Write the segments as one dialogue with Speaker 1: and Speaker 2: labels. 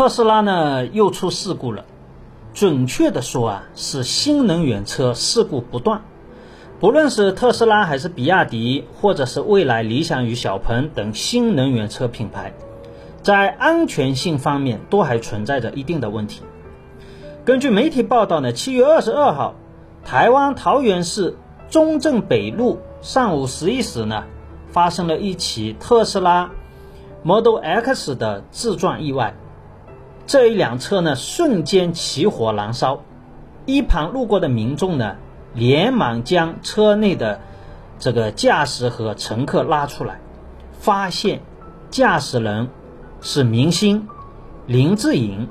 Speaker 1: 特斯拉呢又出事故了。准确的说啊，是新能源车事故不断。不论是特斯拉还是比亚迪，或者是蔚来、理想与小鹏等新能源车品牌，在安全性方面都还存在着一定的问题。根据媒体报道呢，七月二十二号，台湾桃园市中正北路上午十一时呢，发生了一起特斯拉 Model X 的自撞意外。这一辆车呢，瞬间起火燃烧，一旁路过的民众呢。连忙将车内的这个驾驶和乘客拉出来，发现驾驶人是明星林志颖。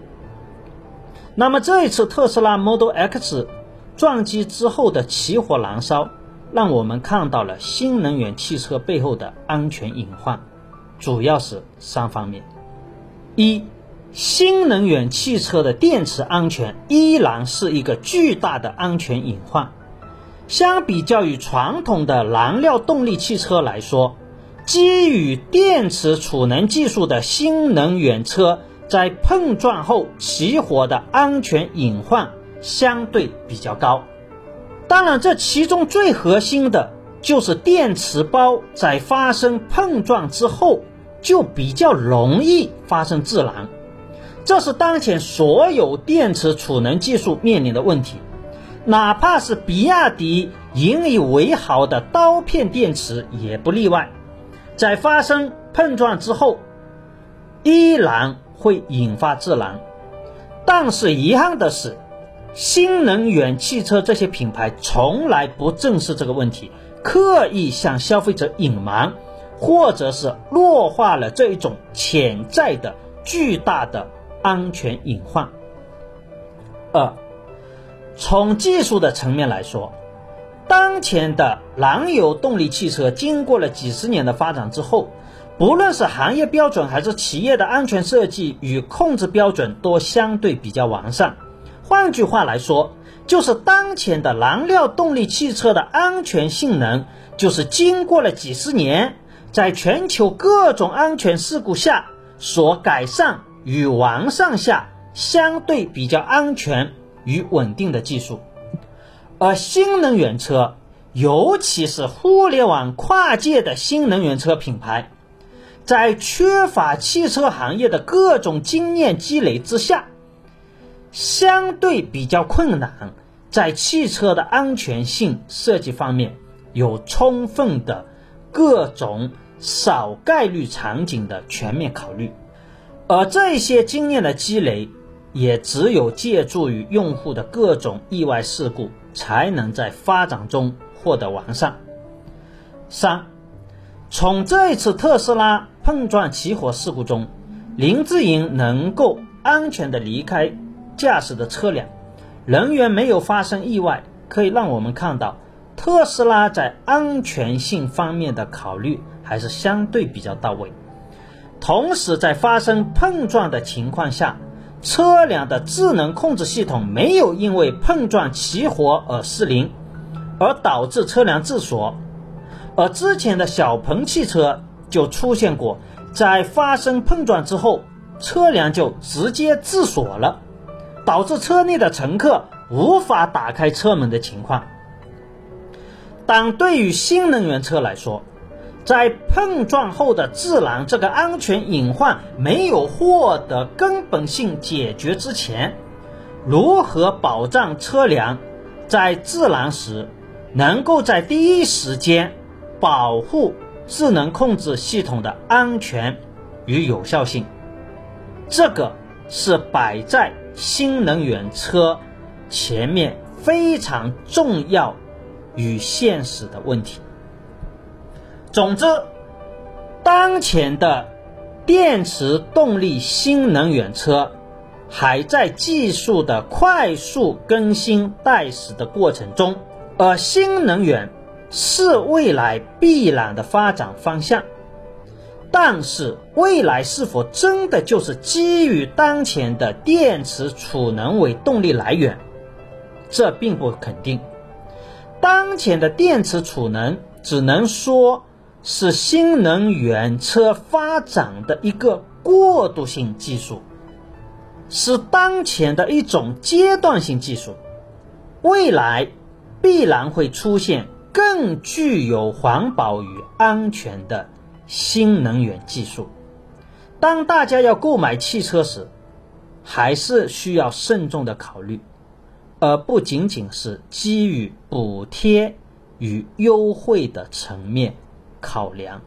Speaker 1: 那么这一次特斯拉 Model X 撞击之后的起火燃烧，让我们看到了新能源汽车背后的安全隐患，主要是三方面：一，新能源汽车的电池安全依然是一个巨大的安全隐患。相比较于传统的燃料动力汽车来说，基于电池储能技术的新能源车在碰撞后起火的安全隐患相对比较高。当然，这其中最核心的就是电池包在发生碰撞之后就比较容易发生自燃，这是当前所有电池储能技术面临的问题。哪怕是比亚迪引以为豪的刀片电池也不例外，在发生碰撞之后，依然会引发自燃。但是遗憾的是，新能源汽车这些品牌从来不正视这个问题，刻意向消费者隐瞒，或者是弱化了这一种潜在的巨大的安全隐患。二。从技术的层面来说，当前的燃油动力汽车经过了几十年的发展之后，不论是行业标准还是企业的安全设计与控制标准都相对比较完善。换句话来说，就是当前的燃料动力汽车的安全性能，就是经过了几十年，在全球各种安全事故下所改善与完善下，相对比较安全。与稳定的技术，而新能源车，尤其是互联网跨界的新能源车品牌，在缺乏汽车行业的各种经验积累之下，相对比较困难，在汽车的安全性设计方面有充分的各种少概率场景的全面考虑，而这些经验的积累。也只有借助于用户的各种意外事故，才能在发展中获得完善。三，从这一次特斯拉碰撞起火事故中，林志颖能够安全的离开驾驶的车辆，人员没有发生意外，可以让我们看到特斯拉在安全性方面的考虑还是相对比较到位。同时，在发生碰撞的情况下，车辆的智能控制系统没有因为碰撞起火而失灵，而导致车辆自锁。而之前的小鹏汽车就出现过，在发生碰撞之后，车辆就直接自锁了，导致车内的乘客无法打开车门的情况。但对于新能源车来说，在碰撞后的自燃这个安全隐患没有获得根本性解决之前，如何保障车辆在自燃时能够在第一时间保护智能控制系统的安全与有效性？这个是摆在新能源车前面非常重要与现实的问题。总之，当前的电池动力新能源车还在技术的快速更新代驶的过程中，而新能源是未来必然的发展方向。但是，未来是否真的就是基于当前的电池储能为动力来源？这并不肯定。当前的电池储能只能说。是新能源车发展的一个过渡性技术，是当前的一种阶段性技术，未来必然会出现更具有环保与安全的新能源技术。当大家要购买汽车时，还是需要慎重的考虑，而不仅仅是基于补贴与优惠的层面考量。